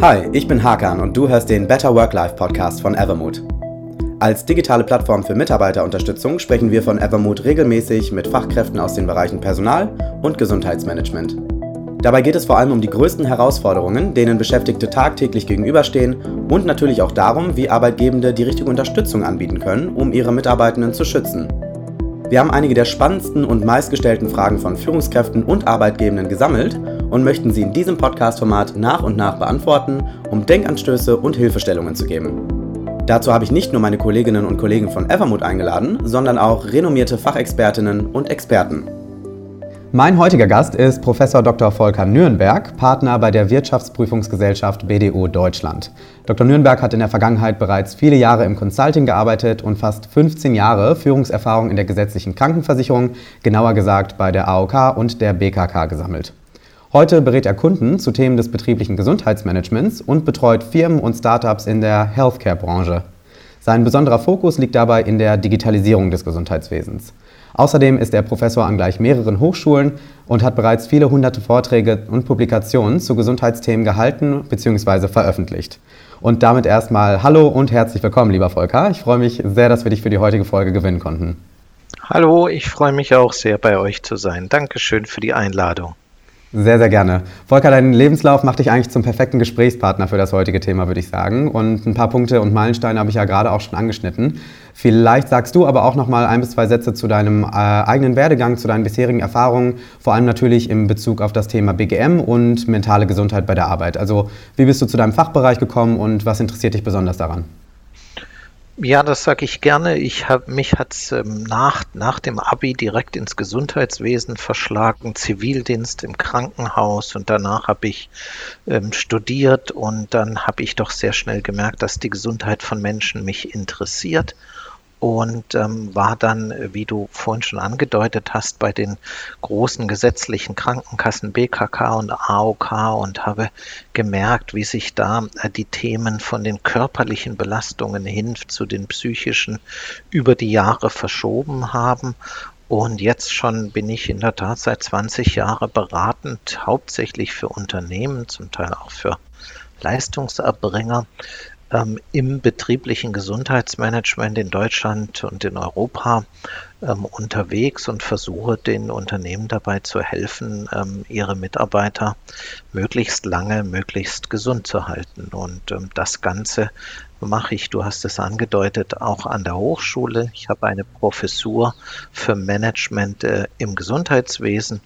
Hi, ich bin Hakan und du hörst den Better Work-Life Podcast von Evermood. Als digitale Plattform für Mitarbeiterunterstützung sprechen wir von Evermood regelmäßig mit Fachkräften aus den Bereichen Personal und Gesundheitsmanagement. Dabei geht es vor allem um die größten Herausforderungen, denen Beschäftigte tagtäglich gegenüberstehen und natürlich auch darum, wie Arbeitgebende die richtige Unterstützung anbieten können, um ihre Mitarbeitenden zu schützen. Wir haben einige der spannendsten und meistgestellten Fragen von Führungskräften und Arbeitgebenden gesammelt und möchten sie in diesem Podcast-Format nach und nach beantworten, um Denkanstöße und Hilfestellungen zu geben. Dazu habe ich nicht nur meine Kolleginnen und Kollegen von Evermood eingeladen, sondern auch renommierte Fachexpertinnen und Experten. Mein heutiger Gast ist Professor Dr. Volker Nürnberg, Partner bei der Wirtschaftsprüfungsgesellschaft BDO Deutschland. Dr. Nürnberg hat in der Vergangenheit bereits viele Jahre im Consulting gearbeitet und fast 15 Jahre Führungserfahrung in der gesetzlichen Krankenversicherung, genauer gesagt bei der AOK und der BKK gesammelt. Heute berät er Kunden zu Themen des betrieblichen Gesundheitsmanagements und betreut Firmen und Startups in der Healthcare-Branche. Sein besonderer Fokus liegt dabei in der Digitalisierung des Gesundheitswesens. Außerdem ist er Professor an gleich mehreren Hochschulen und hat bereits viele hunderte Vorträge und Publikationen zu Gesundheitsthemen gehalten bzw. veröffentlicht. Und damit erstmal Hallo und herzlich willkommen, lieber Volker. Ich freue mich sehr, dass wir dich für die heutige Folge gewinnen konnten. Hallo, ich freue mich auch sehr, bei euch zu sein. Dankeschön für die Einladung. Sehr, sehr gerne. Volker, dein Lebenslauf macht dich eigentlich zum perfekten Gesprächspartner für das heutige Thema, würde ich sagen. Und ein paar Punkte und Meilensteine habe ich ja gerade auch schon angeschnitten. Vielleicht sagst du aber auch noch mal ein bis zwei Sätze zu deinem äh, eigenen Werdegang, zu deinen bisherigen Erfahrungen, vor allem natürlich im Bezug auf das Thema BGM und mentale Gesundheit bei der Arbeit. Also, wie bist du zu deinem Fachbereich gekommen und was interessiert dich besonders daran? Ja, das sage ich gerne. Ich hab, mich hat es ähm, nach, nach dem Abi direkt ins Gesundheitswesen verschlagen, Zivildienst im Krankenhaus und danach habe ich ähm, studiert und dann habe ich doch sehr schnell gemerkt, dass die Gesundheit von Menschen mich interessiert und ähm, war dann, wie du vorhin schon angedeutet hast, bei den großen gesetzlichen Krankenkassen BKK und AOK und habe gemerkt, wie sich da äh, die Themen von den körperlichen Belastungen hin zu den psychischen über die Jahre verschoben haben. Und jetzt schon bin ich in der Tat seit 20 Jahren beratend, hauptsächlich für Unternehmen, zum Teil auch für Leistungserbringer, ähm, im betrieblichen Gesundheitsmanagement in Deutschland und in Europa ähm, unterwegs und versuche den Unternehmen dabei zu helfen, ähm, ihre Mitarbeiter möglichst lange, möglichst gesund zu halten. Und ähm, das Ganze mache ich, du hast es angedeutet, auch an der Hochschule. Ich habe eine Professur für Management äh, im Gesundheitswesen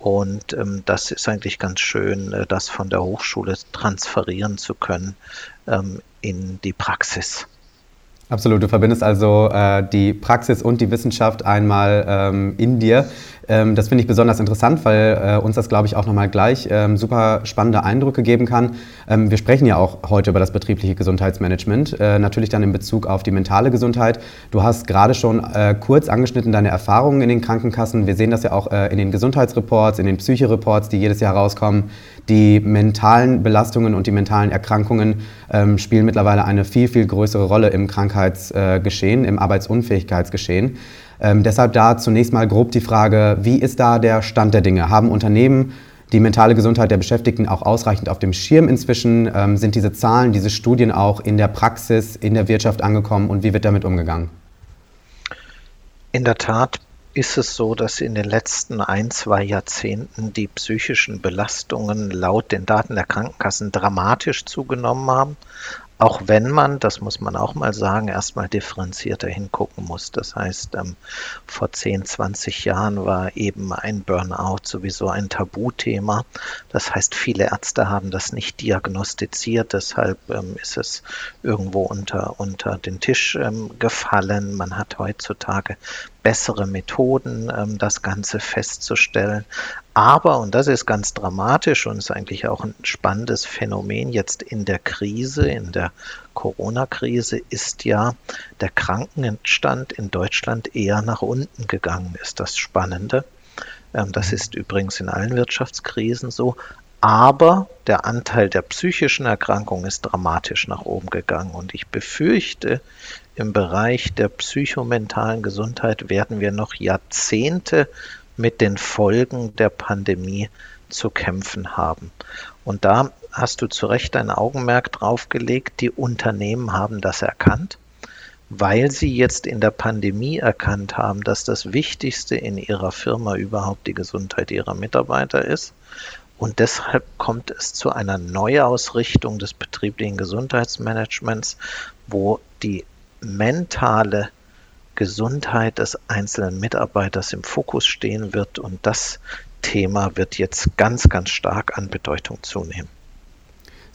und ähm, das ist eigentlich ganz schön, äh, das von der Hochschule transferieren zu können ähm, in die Praxis. Absolut, du verbindest also äh, die Praxis und die Wissenschaft einmal ähm, in dir. Ähm, das finde ich besonders interessant, weil äh, uns das, glaube ich, auch nochmal gleich ähm, super spannende Eindrücke geben kann. Ähm, wir sprechen ja auch heute über das betriebliche Gesundheitsmanagement, äh, natürlich dann in Bezug auf die mentale Gesundheit. Du hast gerade schon äh, kurz angeschnitten deine Erfahrungen in den Krankenkassen. Wir sehen das ja auch äh, in den Gesundheitsreports, in den Psychereports, die jedes Jahr rauskommen. Die mentalen Belastungen und die mentalen Erkrankungen ähm, spielen mittlerweile eine viel, viel größere Rolle im Krankheitsgeschehen, im Arbeitsunfähigkeitsgeschehen. Ähm, deshalb da zunächst mal grob die Frage, wie ist da der Stand der Dinge? Haben Unternehmen die mentale Gesundheit der Beschäftigten auch ausreichend auf dem Schirm inzwischen? Ähm, sind diese Zahlen, diese Studien auch in der Praxis, in der Wirtschaft angekommen und wie wird damit umgegangen? In der Tat ist es so, dass in den letzten ein, zwei Jahrzehnten die psychischen Belastungen laut den Daten der Krankenkassen dramatisch zugenommen haben. Auch wenn man, das muss man auch mal sagen, erstmal differenzierter hingucken muss. Das heißt, ähm, vor 10, 20 Jahren war eben ein Burnout sowieso ein Tabuthema. Das heißt, viele Ärzte haben das nicht diagnostiziert. Deshalb ähm, ist es irgendwo unter, unter den Tisch ähm, gefallen. Man hat heutzutage bessere Methoden, ähm, das Ganze festzustellen. Aber, und das ist ganz dramatisch und ist eigentlich auch ein spannendes Phänomen jetzt in der Krise, in der Corona-Krise, ist ja der Krankenstand in Deutschland eher nach unten gegangen, ist das Spannende. Ähm, das ist übrigens in allen Wirtschaftskrisen so. Aber der Anteil der psychischen Erkrankungen ist dramatisch nach oben gegangen. Und ich befürchte, im Bereich der psychomentalen Gesundheit werden wir noch Jahrzehnte mit den Folgen der Pandemie zu kämpfen haben. Und da hast du zu Recht ein Augenmerk drauf gelegt, die Unternehmen haben das erkannt, weil sie jetzt in der Pandemie erkannt haben, dass das Wichtigste in ihrer Firma überhaupt die Gesundheit ihrer Mitarbeiter ist. Und deshalb kommt es zu einer Neuausrichtung des betrieblichen Gesundheitsmanagements, wo die mentale Gesundheit des einzelnen Mitarbeiters im Fokus stehen wird. Und das Thema wird jetzt ganz, ganz stark an Bedeutung zunehmen.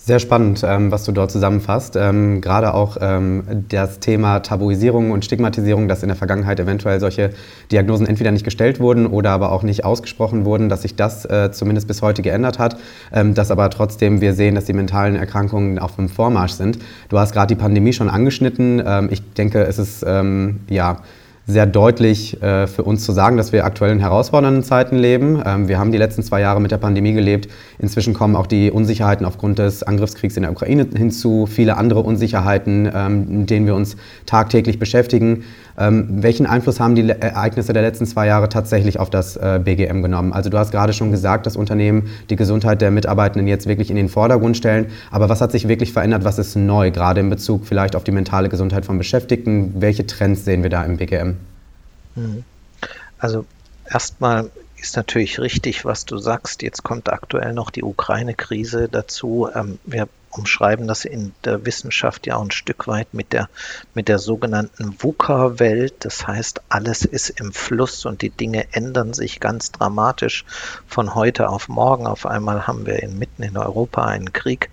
Sehr spannend, ähm, was du dort zusammenfasst. Ähm, gerade auch ähm, das Thema Tabuisierung und Stigmatisierung, dass in der Vergangenheit eventuell solche Diagnosen entweder nicht gestellt wurden oder aber auch nicht ausgesprochen wurden, dass sich das äh, zumindest bis heute geändert hat. Ähm, dass aber trotzdem wir sehen, dass die mentalen Erkrankungen auf dem Vormarsch sind. Du hast gerade die Pandemie schon angeschnitten. Ähm, ich denke, es ist ähm, ja sehr deutlich äh, für uns zu sagen, dass wir aktuell in herausfordernden Zeiten leben. Ähm, wir haben die letzten zwei Jahre mit der Pandemie gelebt. Inzwischen kommen auch die Unsicherheiten aufgrund des Angriffskriegs in der Ukraine hinzu, viele andere Unsicherheiten, ähm, mit denen wir uns tagtäglich beschäftigen. Ähm, welchen Einfluss haben die Ereignisse der letzten zwei Jahre tatsächlich auf das äh, BGM genommen? Also du hast gerade schon gesagt, dass Unternehmen die Gesundheit der Mitarbeitenden jetzt wirklich in den Vordergrund stellen. Aber was hat sich wirklich verändert? Was ist neu, gerade in Bezug vielleicht auf die mentale Gesundheit von Beschäftigten? Welche Trends sehen wir da im BGM? Mhm. Also erstmal ist natürlich richtig, was du sagst. Jetzt kommt aktuell noch die Ukraine-Krise dazu. Ähm, wir umschreiben das in der Wissenschaft ja auch ein Stück weit mit der, mit der sogenannten VUCA-Welt. Das heißt, alles ist im Fluss und die Dinge ändern sich ganz dramatisch von heute auf morgen. Auf einmal haben wir mitten in Europa einen Krieg.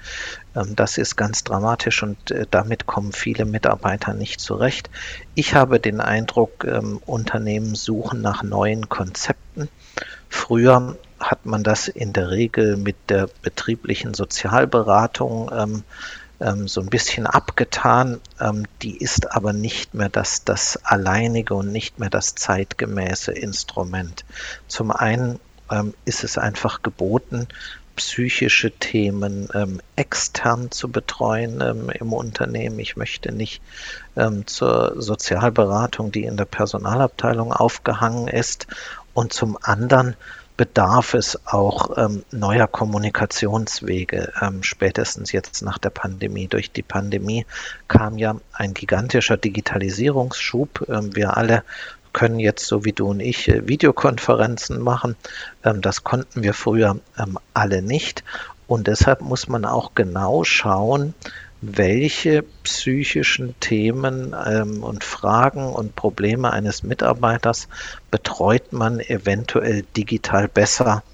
Ähm, das ist ganz dramatisch und äh, damit kommen viele Mitarbeiter nicht zurecht. Ich habe den Eindruck, ähm, Unternehmen suchen nach neuen Konzepten. Früher hat man das in der Regel mit der betrieblichen Sozialberatung ähm, ähm, so ein bisschen abgetan. Ähm, die ist aber nicht mehr das, das alleinige und nicht mehr das zeitgemäße Instrument. Zum einen ähm, ist es einfach geboten, psychische Themen ähm, extern zu betreuen ähm, im Unternehmen. Ich möchte nicht ähm, zur Sozialberatung, die in der Personalabteilung aufgehangen ist. Und zum anderen bedarf es auch ähm, neuer Kommunikationswege, ähm, spätestens jetzt nach der Pandemie. Durch die Pandemie kam ja ein gigantischer Digitalisierungsschub. Ähm, wir alle können jetzt, so wie du und ich, äh, Videokonferenzen machen. Ähm, das konnten wir früher ähm, alle nicht. Und deshalb muss man auch genau schauen, welche psychischen Themen ähm, und Fragen und Probleme eines Mitarbeiters betreut man eventuell digital besser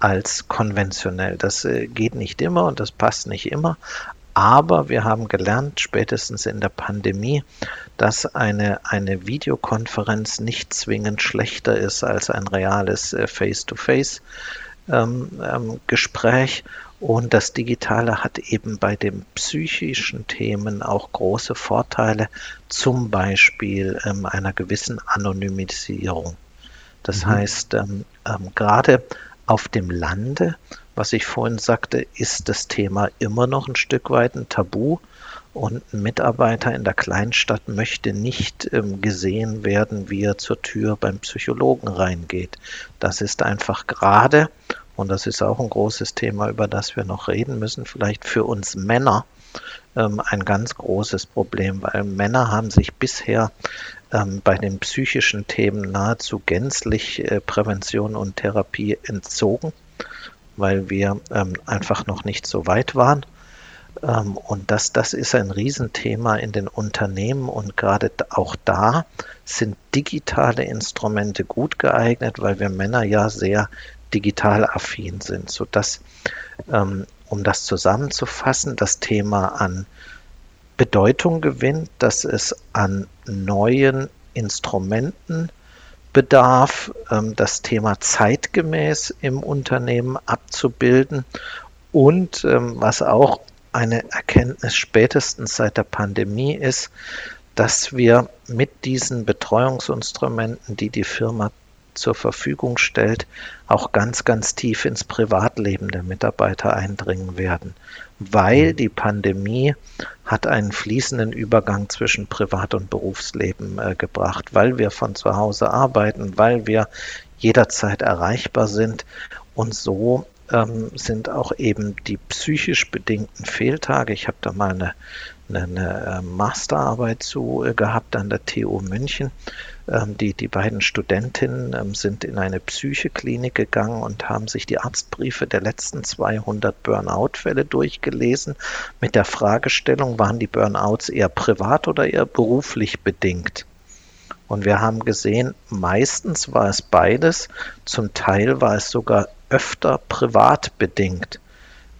als konventionell. Das äh, geht nicht immer und das passt nicht immer. Aber wir haben gelernt, spätestens in der Pandemie, dass eine, eine Videokonferenz nicht zwingend schlechter ist als ein reales äh, Face-to-Face-Gespräch. Ähm, ähm, und das Digitale hat eben bei den psychischen Themen auch große Vorteile, zum Beispiel ähm, einer gewissen Anonymisierung. Das mhm. heißt, ähm, ähm, gerade auf dem Lande, was ich vorhin sagte, ist das Thema immer noch ein Stück weit ein Tabu. Und ein Mitarbeiter in der Kleinstadt möchte nicht ähm, gesehen werden, wie er zur Tür beim Psychologen reingeht. Das ist einfach gerade und das ist auch ein großes Thema, über das wir noch reden müssen, vielleicht für uns Männer ähm, ein ganz großes Problem, weil Männer haben sich bisher ähm, bei den psychischen Themen nahezu gänzlich äh, Prävention und Therapie entzogen, weil wir ähm, einfach noch nicht so weit waren. Ähm, und das, das ist ein Riesenthema in den Unternehmen und gerade auch da sind digitale Instrumente gut geeignet, weil wir Männer ja sehr digital affin sind, sodass, ähm, um das zusammenzufassen, das Thema an Bedeutung gewinnt, dass es an neuen Instrumenten bedarf, ähm, das Thema zeitgemäß im Unternehmen abzubilden und ähm, was auch eine Erkenntnis spätestens seit der Pandemie ist, dass wir mit diesen Betreuungsinstrumenten, die die Firma zur Verfügung stellt, auch ganz, ganz tief ins Privatleben der Mitarbeiter eindringen werden, weil die Pandemie hat einen fließenden Übergang zwischen Privat- und Berufsleben äh, gebracht, weil wir von zu Hause arbeiten, weil wir jederzeit erreichbar sind und so ähm, sind auch eben die psychisch bedingten Fehltage. Ich habe da mal eine, eine, eine ähm, Masterarbeit zu äh, gehabt an der TU München. Ähm, die, die beiden Studentinnen ähm, sind in eine Psycheklinik gegangen und haben sich die Arztbriefe der letzten 200 Burnout-Fälle durchgelesen mit der Fragestellung, waren die Burnouts eher privat oder eher beruflich bedingt? Und wir haben gesehen, meistens war es beides, zum Teil war es sogar öfter privat bedingt.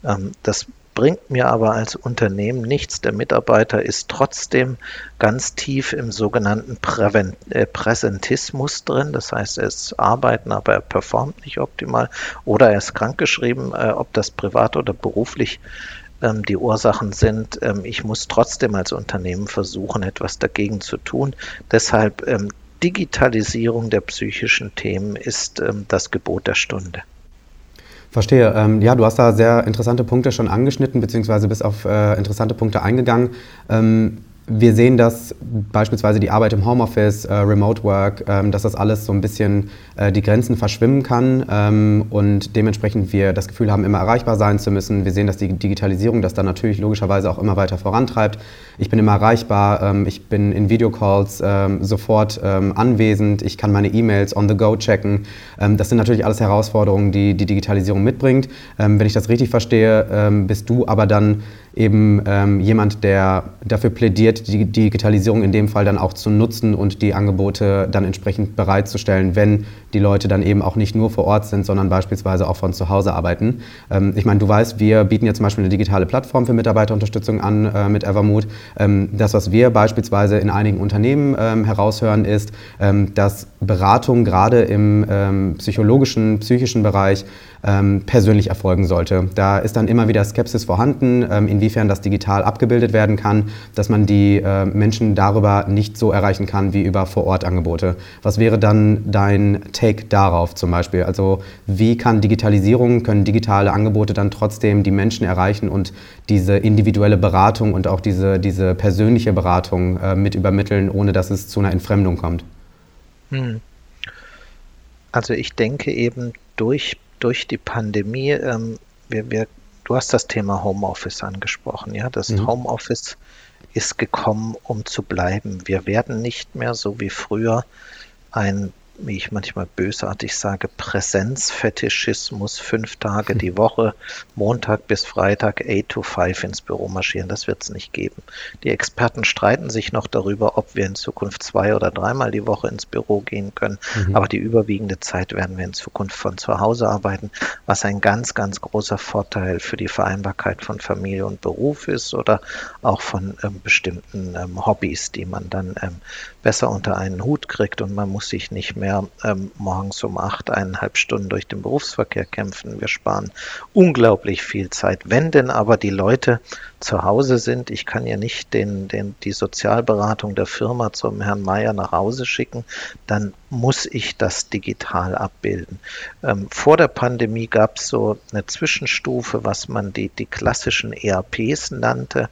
Ähm, das bringt mir aber als Unternehmen nichts. Der Mitarbeiter ist trotzdem ganz tief im sogenannten Präven äh, Präsentismus drin. Das heißt, er ist arbeiten, aber er performt nicht optimal oder er ist krankgeschrieben, äh, ob das privat oder beruflich ähm, die Ursachen sind. Ähm, ich muss trotzdem als Unternehmen versuchen, etwas dagegen zu tun. Deshalb ähm, Digitalisierung der psychischen Themen ist ähm, das Gebot der Stunde. Verstehe. Ähm, ja, du hast da sehr interessante Punkte schon angeschnitten, beziehungsweise bist auf äh, interessante Punkte eingegangen. Ähm, wir sehen, dass beispielsweise die Arbeit im Homeoffice, äh, Remote Work, ähm, dass das alles so ein bisschen äh, die Grenzen verschwimmen kann ähm, und dementsprechend wir das Gefühl haben, immer erreichbar sein zu müssen. Wir sehen, dass die Digitalisierung das dann natürlich logischerweise auch immer weiter vorantreibt. Ich bin immer erreichbar, ähm, ich bin in Videocalls ähm, sofort ähm, anwesend, ich kann meine E-Mails on the go checken. Ähm, das sind natürlich alles Herausforderungen, die die Digitalisierung mitbringt. wenn ich das richtig verstehe, bist du aber dann eben ähm, jemand, der dafür plädiert, die Digitalisierung in dem Fall dann auch zu nutzen und die Angebote dann entsprechend bereitzustellen, wenn die Leute dann eben auch nicht nur vor Ort sind, sondern beispielsweise auch von zu Hause arbeiten. Ähm, ich meine, du weißt, wir bieten jetzt zum Beispiel eine digitale Plattform für Mitarbeiterunterstützung an äh, mit Evermood. Ähm, das, was wir beispielsweise in einigen Unternehmen ähm, heraushören, ist, ähm, dass Beratung gerade im ähm, psychologischen, psychischen Bereich ähm, persönlich erfolgen sollte. Da ist dann immer wieder Skepsis vorhanden, ähm, inwiefern das digital abgebildet werden kann, dass man die äh, Menschen darüber nicht so erreichen kann wie über Vor-Ort-Angebote. Was wäre dann dein Take darauf zum Beispiel? Also wie kann Digitalisierung, können digitale Angebote dann trotzdem die Menschen erreichen und diese individuelle Beratung und auch diese, diese persönliche Beratung äh, mit übermitteln, ohne dass es zu einer Entfremdung kommt? Hm. Also ich denke eben durch durch die Pandemie, ähm, wir, wir, du hast das Thema Homeoffice angesprochen, ja, das mhm. Homeoffice ist gekommen, um zu bleiben. Wir werden nicht mehr so wie früher ein wie ich manchmal bösartig sage, Präsenzfetischismus, fünf Tage die Woche, Montag bis Freitag, 8 to 5 ins Büro marschieren. Das wird es nicht geben. Die Experten streiten sich noch darüber, ob wir in Zukunft zwei oder dreimal die Woche ins Büro gehen können. Mhm. Aber die überwiegende Zeit werden wir in Zukunft von zu Hause arbeiten, was ein ganz, ganz großer Vorteil für die Vereinbarkeit von Familie und Beruf ist oder auch von ähm, bestimmten ähm, Hobbys, die man dann ähm, besser unter einen Hut kriegt und man muss sich nicht mehr ähm, morgens um acht eineinhalb Stunden durch den Berufsverkehr kämpfen. Wir sparen unglaublich viel Zeit. Wenn denn aber die Leute zu Hause sind, ich kann ja nicht den, den, die Sozialberatung der Firma zum Herrn Meier nach Hause schicken, dann muss ich das digital abbilden. Ähm, vor der Pandemie gab es so eine Zwischenstufe, was man die, die klassischen ERPs nannte.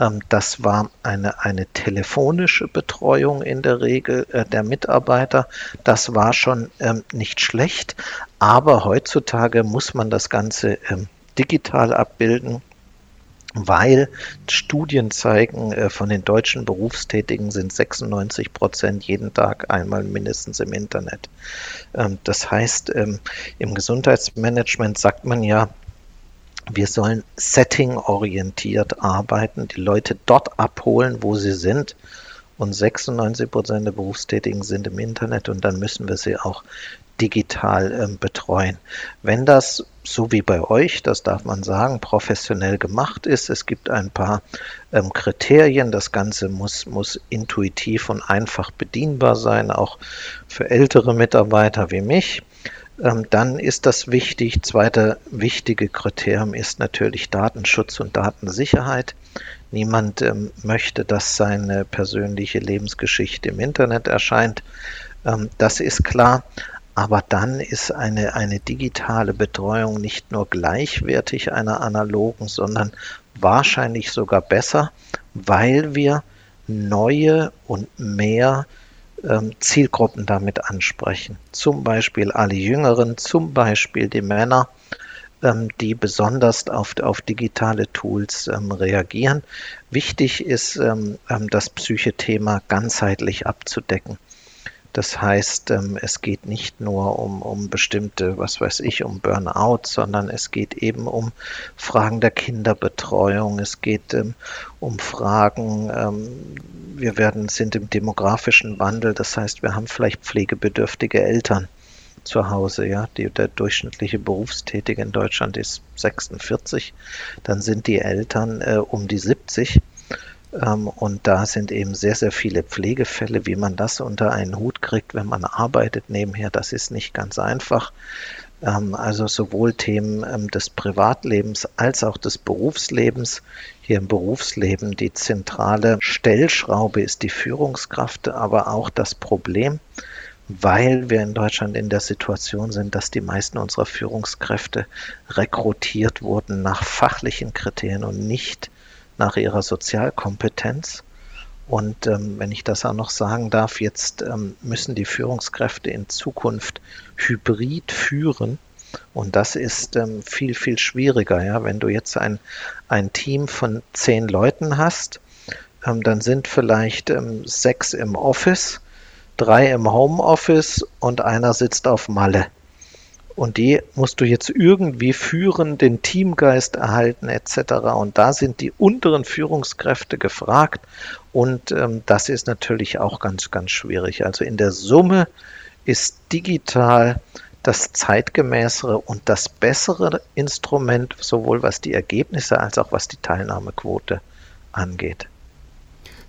Ähm, das war eine, eine telefonische Betreuung in der Regel äh, der Mitarbeiter. Das war schon ähm, nicht schlecht, aber heutzutage muss man das Ganze ähm, digital abbilden weil Studien zeigen, äh, von den deutschen Berufstätigen sind 96 Prozent jeden Tag einmal mindestens im Internet. das heißt, im Gesundheitsmanagement sagt man ja, wir sollen setting-orientiert arbeiten, die Leute dort abholen, wo sie sind. Und 96 Prozent der Berufstätigen sind im Internet und dann müssen wir sie auch digital ähm, betreuen. Wenn das so wie bei euch, das darf man sagen, professionell gemacht ist, es gibt ein paar ähm, Kriterien, das Ganze muss, muss intuitiv und einfach bedienbar sein, auch für ältere Mitarbeiter wie mich dann ist das wichtig. Zweiter wichtige Kriterium ist natürlich Datenschutz und Datensicherheit. Niemand ähm, möchte, dass seine persönliche Lebensgeschichte im Internet erscheint. Ähm, das ist klar. Aber dann ist eine, eine digitale Betreuung nicht nur gleichwertig einer analogen, sondern wahrscheinlich sogar besser, weil wir neue und mehr ähm, Zielgruppen damit ansprechen. Zum Beispiel alle Jüngeren, zum Beispiel die Männer. ähm, die besonders auf, auf digitale Tools ähm, reagieren. Wichtig ist, ähm, ähm das Psyche-Thema ganzheitlich abzudecken. Das heißt, ähm, es geht nicht nur um, um bestimmte, was weiß ich, um Burnout, sondern es geht eben um Fragen der Kinderbetreuung. Es geht ähm, um Fragen, ähm, wir werden, sind im demografischen Wandel. Das heißt, wir haben vielleicht pflegebedürftige Eltern zu Hause, ja. Die, der durchschnittliche Berufstätige in Deutschland ist 46. Dann sind die Eltern äh, um die 70 ähm, und da sind eben sehr, sehr viele Pflegefälle, wie man das unter einen Hut kriegt, wenn man arbeitet nebenher. Das ist nicht ganz einfach. Ähm, also sowohl Themen ähm, des Privatlebens als auch des Berufslebens. Hier im Berufsleben die zentrale Stellschraube ist die Führungskraft, aber auch das Problem, weil wir in Deutschland in der Situation sind, dass die meisten unserer Führungskräfte rekrutiert wurden nach fachlichen Kriterien und nicht nach ihrer Sozialkompetenz. Und ähm, wenn ich das auch noch sagen darf, jetzt ähm, müssen die Führungskräfte in Zukunft hybrid führen. Und das ist ähm, viel, viel schwieriger. Ja? Wenn du jetzt ein, ein Team von zehn Leuten hast, ähm, dann sind vielleicht ähm, sechs im Office, drei im Homeoffice und einer sitzt auf Malle. Und die musst du jetzt irgendwie führen, den Teamgeist erhalten etc. Und da sind die unteren Führungskräfte gefragt. Und ähm, das ist natürlich auch ganz, ganz schwierig. Also in der Summe ist digital das zeitgemäßere und das bessere Instrument, sowohl was die Ergebnisse als auch was die Teilnahmequote angeht.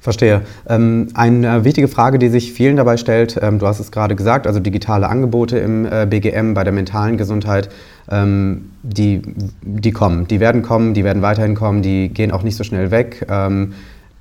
Verstehe. Ähm, eine wichtige Frage, die sich vielen dabei stellt, ähm, du hast es gerade gesagt, also digitale Angebote im äh, BGM bei der mentalen Gesundheit, ähm, die, die kommen, die werden kommen, die werden weiterhin kommen, die gehen auch nicht so schnell weg.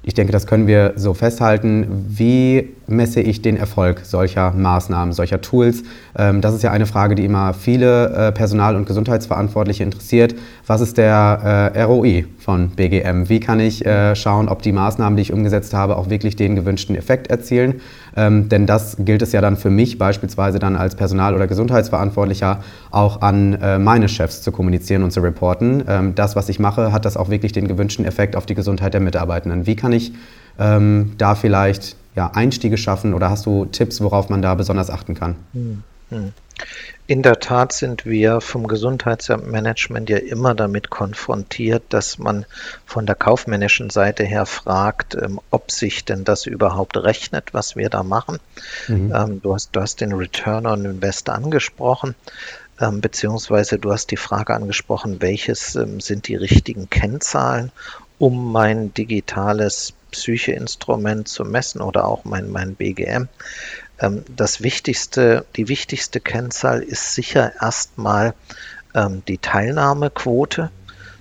Ich denke, das können wir so festhalten. Wie messe ich den Erfolg solcher Maßnahmen, solcher Tools? Ähm, das ist ja eine Frage, die immer viele äh, Personal- und Gesundheitsverantwortliche interessiert. Was ist der äh, ROI von BGM? Wie kann ich äh, schauen, ob die Maßnahmen, die ich umgesetzt habe, auch wirklich den gewünschten Effekt erzielen? Ähm, denn das gilt es ja dann für mich beispielsweise dann als Personal- oder Gesundheitsverantwortlicher auch an meine Chefs zu kommunizieren und zu reporten. Ähm, das, was ich mache, hat das auch wirklich den gewünschten Effekt auf die Gesundheit der Mitarbeitenden. Wie kann ich da vielleicht ja, Einstiege schaffen oder hast du Tipps, worauf man da besonders achten kann? Hm, hm. In der Tat sind wir vom Gesundheitsmanagement ja immer damit konfrontiert, dass man von der kaufmännischen Seite her fragt, ähm, ob sich denn das überhaupt rechnet, was wir da machen. Mhm. Ähm, du, hast, du hast den Return on Invest angesprochen ähm, beziehungsweise du hast die Frage angesprochen, welches sind die richtigen Kennzahlen, um mein digitales Psycheinstrument zu messen oder auch mein, mein BGM. Ähm, das wichtigste, die wichtigste Kennzahl ist sicher erstmal ähm, die Teilnahmequote.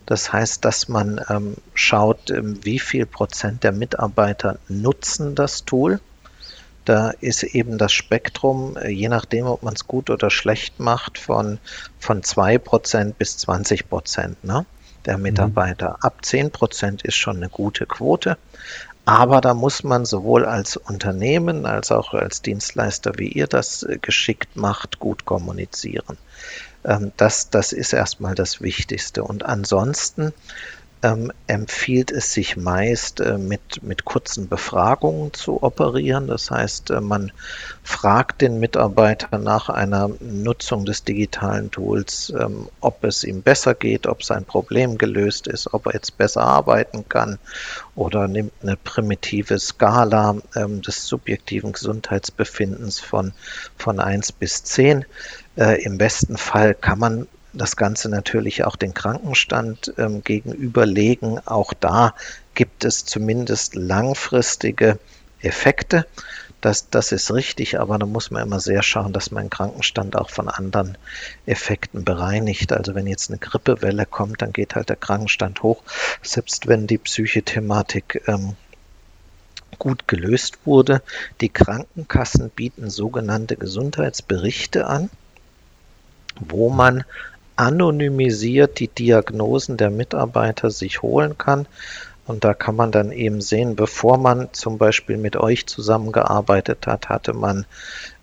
Das heißt, dass man ähm, schaut, wie viel Prozent der Mitarbeiter nutzen das Tool. Da ist eben das Spektrum, äh, je nachdem, ob man es gut oder schlecht macht, von, von 2% bis 20% ne, der mhm. Mitarbeiter. Mhm. Ab 10% ist schon eine gute Quote. Aber da muss man sowohl als Unternehmen als auch als Dienstleister, wie ihr das äh, geschickt macht, gut kommunizieren. Ähm, das, das ist erstmal das Wichtigste. Und ansonsten ähm, empfiehlt es sich meist, äh, mit, mit kurzen Befragungen zu operieren. Das heißt, äh, man fragt den Mitarbeiter nach einer Nutzung des digitalen Tools, ähm, ob es ihm besser geht, ob sein Problem gelöst ist, ob er jetzt besser arbeiten kann oder nimmt eine primitive Skala ähm, des subjektiven Gesundheitsbefindens von, von 1 bis 10. Äh, Im besten Fall kann man das Ganze natürlich auch den Krankenstand ähm, gegenüberlegen. Auch da gibt es zumindest langfristige Effekte. Das, das ist richtig, aber da muss man immer sehr schauen, dass man den Krankenstand auch von anderen Effekten bereinigt. Also wenn jetzt eine Grippewelle kommt, dann geht halt der Krankenstand hoch, selbst wenn die Psychothematik ähm, gut gelöst wurde. Die Krankenkassen bieten sogenannte Gesundheitsberichte an, wo man anonymisiert die Diagnosen der Mitarbeiter sich holen kann. Und da kann man dann eben sehen, bevor man zum Beispiel mit euch zusammengearbeitet hat, hatte man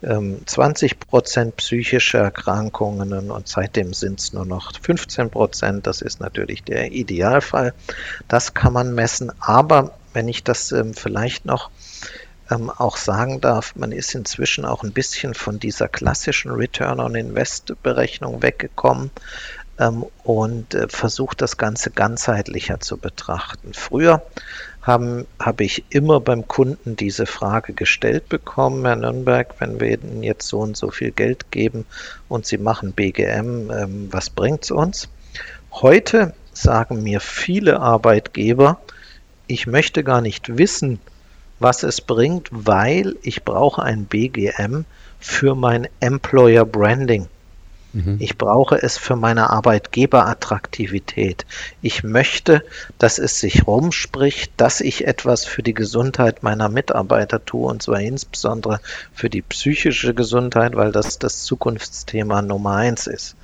ähm, 20 Prozent psychische Erkrankungen und seitdem sind es nur noch 15 Prozent. Das ist natürlich der Idealfall. Das kann man messen. Aber wenn ich das ähm, vielleicht noch ähm, auch sagen darf, man ist inzwischen auch ein bisschen von dieser klassischen Return on Invest Berechnung weggekommen ähm, und äh, versucht das Ganze ganzheitlicher zu betrachten. Früher habe hab ich immer beim Kunden diese Frage gestellt bekommen, Herr Nürnberg, wenn wir Ihnen jetzt so und so viel Geld geben und Sie machen BGM, ähm, was bringt es uns? Heute sagen mir viele Arbeitgeber, ich möchte gar nicht wissen, was es bringt, weil ich brauche ein BGM für mein Employer Branding. Mhm. Ich brauche es für meine Arbeitgeberattraktivität. Ich möchte, dass es sich rumspricht, dass ich etwas für die Gesundheit meiner Mitarbeiter tue, und zwar insbesondere für die psychische Gesundheit, weil das das Zukunftsthema Nummer eins ist.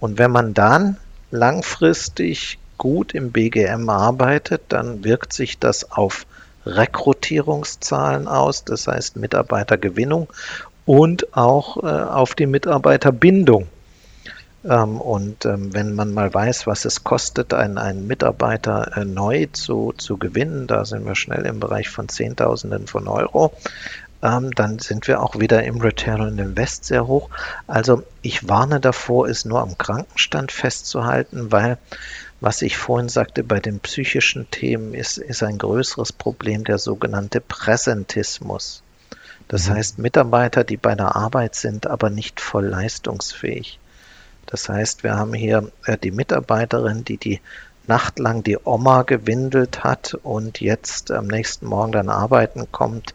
Und wenn man dann langfristig gut im BGM arbeitet, dann wirkt sich das auf Rekrutierungszahlen aus, das heißt Mitarbeitergewinnung und auch äh, auf die Mitarbeiterbindung. Ähm, und ähm, wenn man mal weiß, was es kostet, einen, einen Mitarbeiter äh, neu zu, zu gewinnen, da sind wir schnell im Bereich von Zehntausenden von Euro, ähm, dann sind wir auch wieder im Return on Invest sehr hoch. Also ich warne davor, es nur am Krankenstand festzuhalten, weil was ich vorhin sagte, bei den psychischen Themen ist, ist ein größeres Problem der sogenannte Präsentismus. Das mhm. heißt, Mitarbeiter, die bei der Arbeit sind, aber nicht voll leistungsfähig. Das heißt, wir haben hier äh, die Mitarbeiterin, die die Nacht lang die Oma gewindelt hat und jetzt am nächsten Morgen dann arbeiten kommt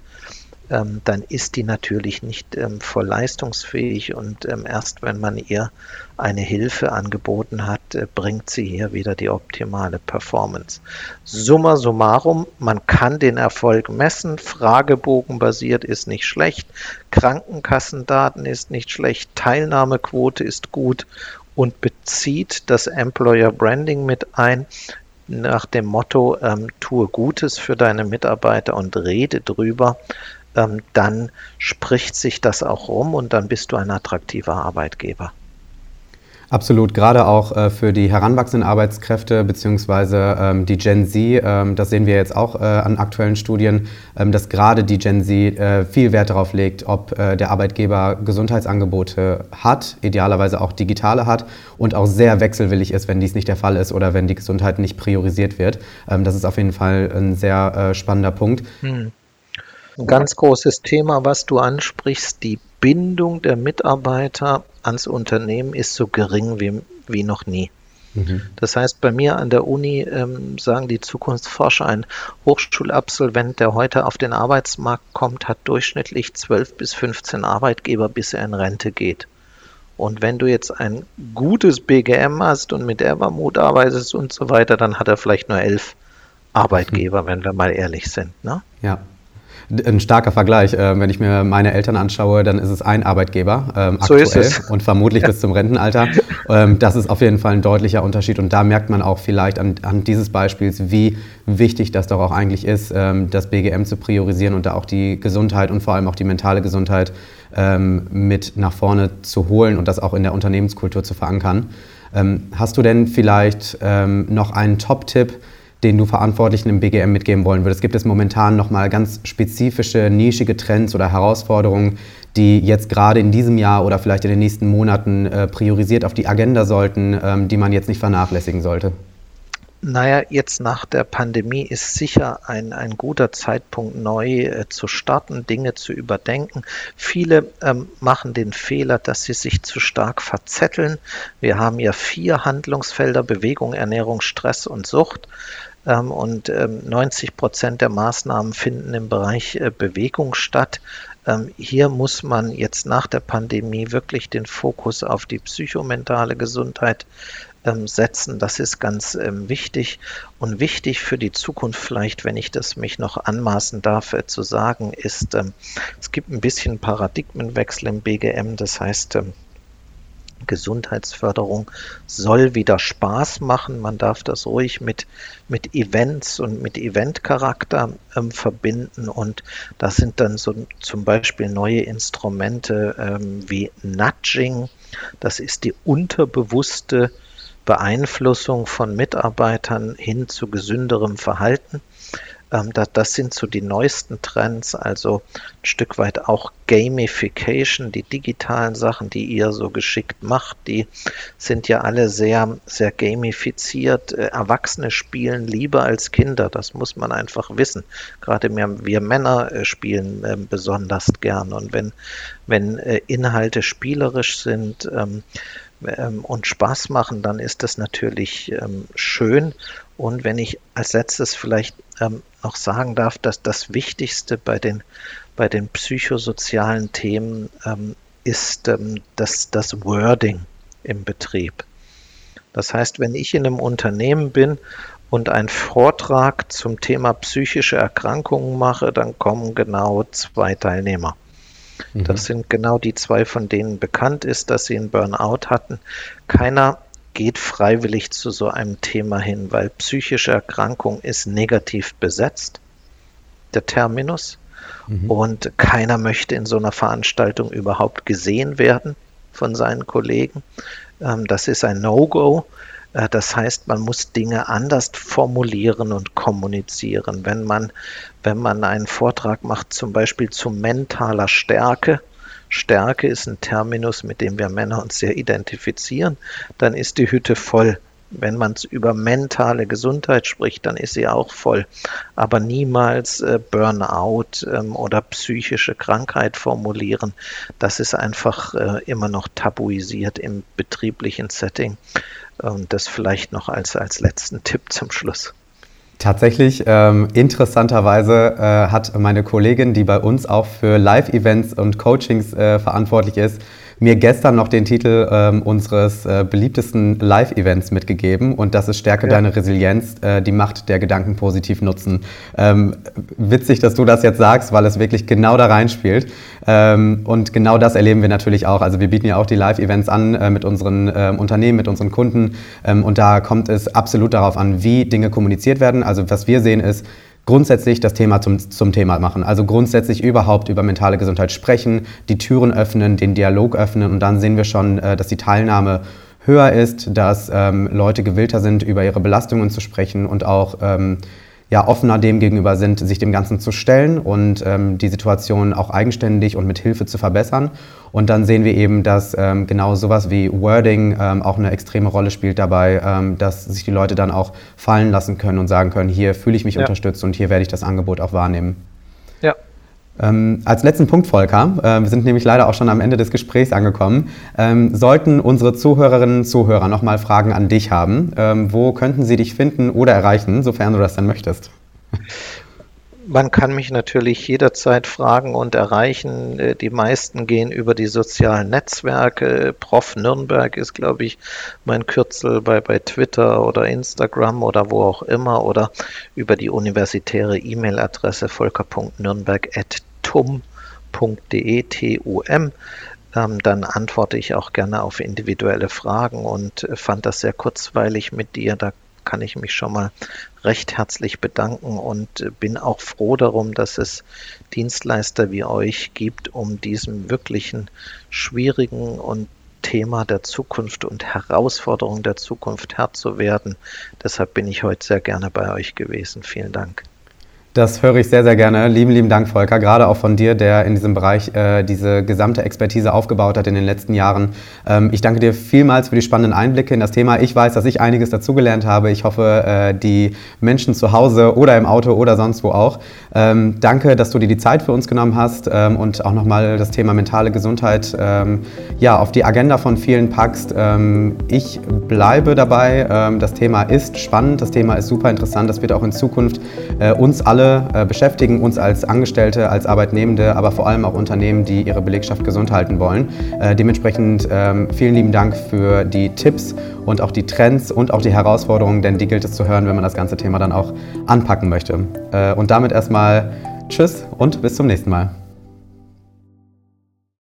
ähm, dann ist die natürlich nicht ähm, voll leistungsfähig und ähm, erst wenn man ihr eine Hilfe angeboten hat, äh, bringt sie hier wieder die optimale Performance. Summa summarum, man kann den Erfolg messen, Fragebogenbasiert ist nicht schlecht, Krankenkassendaten ist nicht schlecht, Teilnahmequote ist gut und bezieht das Employer Branding mit ein nach dem Motto, ähm, tue Gutes für deine Mitarbeiter und rede drüber, ähm, dann spricht sich das auch rum und dann bist du ein attraktiver Arbeitgeber. Absolut, gerade auch äh, für die heranwachsenden Arbeitskräfte beziehungsweise ähm, die Gen Z, ähm, das sehen wir jetzt auch äh, an aktuellen Studien, ähm, dass gerade die Gen Z äh, viel Wert darauf legt, ob äh, der Arbeitgeber Gesundheitsangebote hat, idealerweise auch digitale hat und auch sehr wechselwillig ist, wenn dies nicht der Fall ist oder wenn die Gesundheit nicht priorisiert wird. Ähm, das ist auf jeden Fall ein sehr äh, spannender Punkt. Hm. Ein ganz großes Thema, was du ansprichst, die Bindung der Mitarbeiter ans Unternehmen ist so gering wie, wie noch nie. Mhm. Das heißt, bei mir an der Uni ähm, sagen die Zukunftsforscher, ein Hochschulabsolvent, der heute auf den Arbeitsmarkt kommt, hat durchschnittlich 12 bis 15 Arbeitgeber, bis er in Rente geht. Und wenn du jetzt ein gutes BGM hast und mit Evermood arbeitest und so weiter, dann hat er vielleicht nur elf Arbeitgeber, mhm. wenn wir mal ehrlich sind. Ne? Ja ein starker Vergleich. Äh, wenn ich mir meine Eltern anschaue, dann ist es ein Arbeitgeber ähm, so aktuell und vermutlich bis zum Rentenalter. Ähm, das ist auf jeden Fall ein deutlicher Unterschied und da merkt man auch vielleicht an, an dieses Beispiels, wie wichtig das doch auch eigentlich ist, ähm, das BGM zu priorisieren und da auch die Gesundheit und vor allem auch die mentale Gesundheit ähm, mit nach vorne zu holen und das auch in der Unternehmenskultur zu verankern. Ähm, hast du denn vielleicht ähm, noch einen Top-Tipp? Den du Verantwortlichen im BGM mitgeben wollen würdest? Gibt es momentan nochmal ganz spezifische, nischige Trends oder Herausforderungen, die jetzt gerade in diesem Jahr oder vielleicht in den nächsten Monaten äh, priorisiert auf die Agenda sollten, ähm, die man jetzt nicht vernachlässigen sollte? Naja, jetzt nach der Pandemie ist sicher ein, ein guter Zeitpunkt, neu äh, zu starten, Dinge zu überdenken. Viele ähm, machen den Fehler, dass sie sich zu stark verzetteln. Wir haben ja vier Handlungsfelder, Bewegung, Ernährung, Stress und Sucht. Ähm, und 90 ähm, Prozent der Maßnahmen finden im Bereich äh, Bewegung statt. Ähm, hier muss man jetzt nach der Pandemie wirklich den Fokus auf die psychomentale Gesundheit setzen. Das ist ganz wichtig und wichtig für die Zukunft vielleicht, wenn ich das mich noch anmaßen darf äh, zu sagen, ist, es gibt ein bisschen Paradigmenwechsel im BGM. Das heißt, Gesundheitsförderung soll wieder Spaß machen. Man darf das ruhig mit, mit Events und mit Eventcharakter ähm, verbinden. Und das sind dann so zum Beispiel neue Instrumente ähm, wie Nudging. Das ist die unterbewusste Beeinflussung von Mitarbeitern hin zu gesünderem Verhalten. Ähm, das, das sind so die neuesten Trends, also ein Stück weit auch Gamification, die digitalen Sachen, die ihr so geschickt macht, die sind ja alle sehr, sehr gamifiziert. Äh, Erwachsene spielen lieber als Kinder, das muss man einfach wissen. Gerade wir, wir Männer äh, spielen äh, besonders gern und wenn, wenn äh, Inhalte spielerisch sind, ähm, ähm, und Spaß machen, dann ist das natürlich ähm, schön. Und wenn ich als letztes vielleicht ähm, noch sagen darf, dass das Wichtigste bei den, bei den psychosozialen Themen ähm, ist ähm, das, das Wording im Betrieb. Das heißt, wenn ich in einem Unternehmen bin und einen Vortrag zum Thema psychische Erkrankungen mache, dann kommen genau zwei Teilnehmer. Mhm. Das sind genau die zwei, von denen bekannt ist, dass sie einen Burnout hatten. Keiner geht freiwillig zu so einem Thema hin, weil psychische Erkrankung ist negativ besetzt, der Terminus. Mhm. Und keiner möchte in so einer Veranstaltung überhaupt gesehen werden von seinen Kollegen. Ähm, das ist ein No-Go. Äh, das heißt, man muss Dinge anders formulieren und kommunizieren. Wenn man, wenn man einen Vortrag macht, zum Beispiel zu mentaler Stärke, Stärke ist ein Terminus, mit dem wir Männer uns sehr identifizieren, dann ist die Hütte voll. Wenn man über mentale Gesundheit spricht, dann ist sie auch voll. Aber niemals äh, Burnout ähm, oder psychische Krankheit formulieren. Das ist einfach äh, immer noch tabuisiert im betrieblichen Setting. Und das vielleicht noch als, als letzten Tipp zum Schluss. Tatsächlich, ähm, interessanterweise äh, hat meine Kollegin, die bei uns auch für Live-Events und Coachings äh, verantwortlich ist, mir gestern noch den Titel ähm, unseres äh, beliebtesten Live-Events mitgegeben und das ist Stärke ja. deine Resilienz, äh, die Macht der Gedanken positiv nutzen. Ähm, witzig, dass du das jetzt sagst, weil es wirklich genau da reinspielt. Ähm, und genau das erleben wir natürlich auch. Also wir bieten ja auch die Live-Events an äh, mit unseren ähm, Unternehmen, mit unseren Kunden ähm, und da kommt es absolut darauf an, wie Dinge kommuniziert werden. Also was wir sehen ist, grundsätzlich das Thema zum, zum Thema machen. Also grundsätzlich überhaupt über mentale Gesundheit sprechen, die Türen öffnen, den Dialog öffnen und dann sehen wir schon, äh, dass die Teilnahme höher ist, dass ähm, Leute gewillter sind, über ihre Belastungen zu sprechen und auch ähm, ja, offener dem gegenüber sind, sich dem Ganzen zu stellen und ähm, die Situation auch eigenständig und mit Hilfe zu verbessern. Und dann sehen wir eben, dass ähm, genau sowas wie Wording ähm, auch eine extreme Rolle spielt dabei, ähm, dass sich die Leute dann auch fallen lassen können und sagen können, hier fühle ich mich ja. unterstützt und hier werde ich das Angebot auch wahrnehmen. Ja, ähm, als letzten Punkt, Volker, äh, wir sind nämlich leider auch schon am Ende des Gesprächs angekommen, ähm, sollten unsere Zuhörerinnen und Zuhörer nochmal Fragen an dich haben, ähm, wo könnten sie dich finden oder erreichen, sofern du das dann möchtest? Man kann mich natürlich jederzeit fragen und erreichen. Äh, die meisten gehen über die sozialen Netzwerke. Prof Nürnberg ist, glaube ich, mein Kürzel bei, bei Twitter oder Instagram oder wo auch immer oder über die universitäre E-Mail-Adresse volker.nürnberg.tum.de, T-U-M. Ähm, dann antworte ich auch gerne auf individuelle Fragen und fand das sehr kurzweilig mit dir. Da kann ich mich schon mal recht herzlich bedanken und äh, bin auch froh darum, dass es Dienstleister wie euch gibt, um diesem wirklichen schwierigen und Thema der Zukunft und Herausforderung der Zukunft Herr zu werden. Deshalb bin ich heute sehr gerne bei euch gewesen. Vielen Dank. Das höre ich sehr, sehr gerne. Lieben, lieben Dank, Volker. Gerade auch von dir, der in diesem Bereich äh, diese gesamte Expertise aufgebaut hat in den letzten Jahren. Ähm, ich danke dir vielmals für die spannenden Einblicke in das Thema. Ich weiß, dass ich einiges dazugelernt habe. Ich hoffe, äh, die Menschen zu Hause oder im Auto oder sonst wo auch. Ähm, danke, dass du dir die Zeit für uns genommen hast ähm, und auch nochmal das Thema mentale Gesundheit ähm, ja, auf die Agenda von vielen packst. Ähm, ich bleibe dabei. Ähm, das Thema ist spannend. Das Thema ist super interessant. Das wird auch in Zukunft äh, uns alle alle äh, beschäftigen, uns als Angestellte, als Arbeitnehmende, aber vor allem auch Unternehmen, die ihre Belegschaft gesund halten wollen. Äh, dementsprechend ähm, vielen lieben Dank für die Tipps und auch die Trends und auch die Herausforderungen, denn die gilt es zu hören, wenn man das ganze Thema dann auch anpacken möchte. Äh, und damit erstmal Tschüss und bis zum nächsten Mal.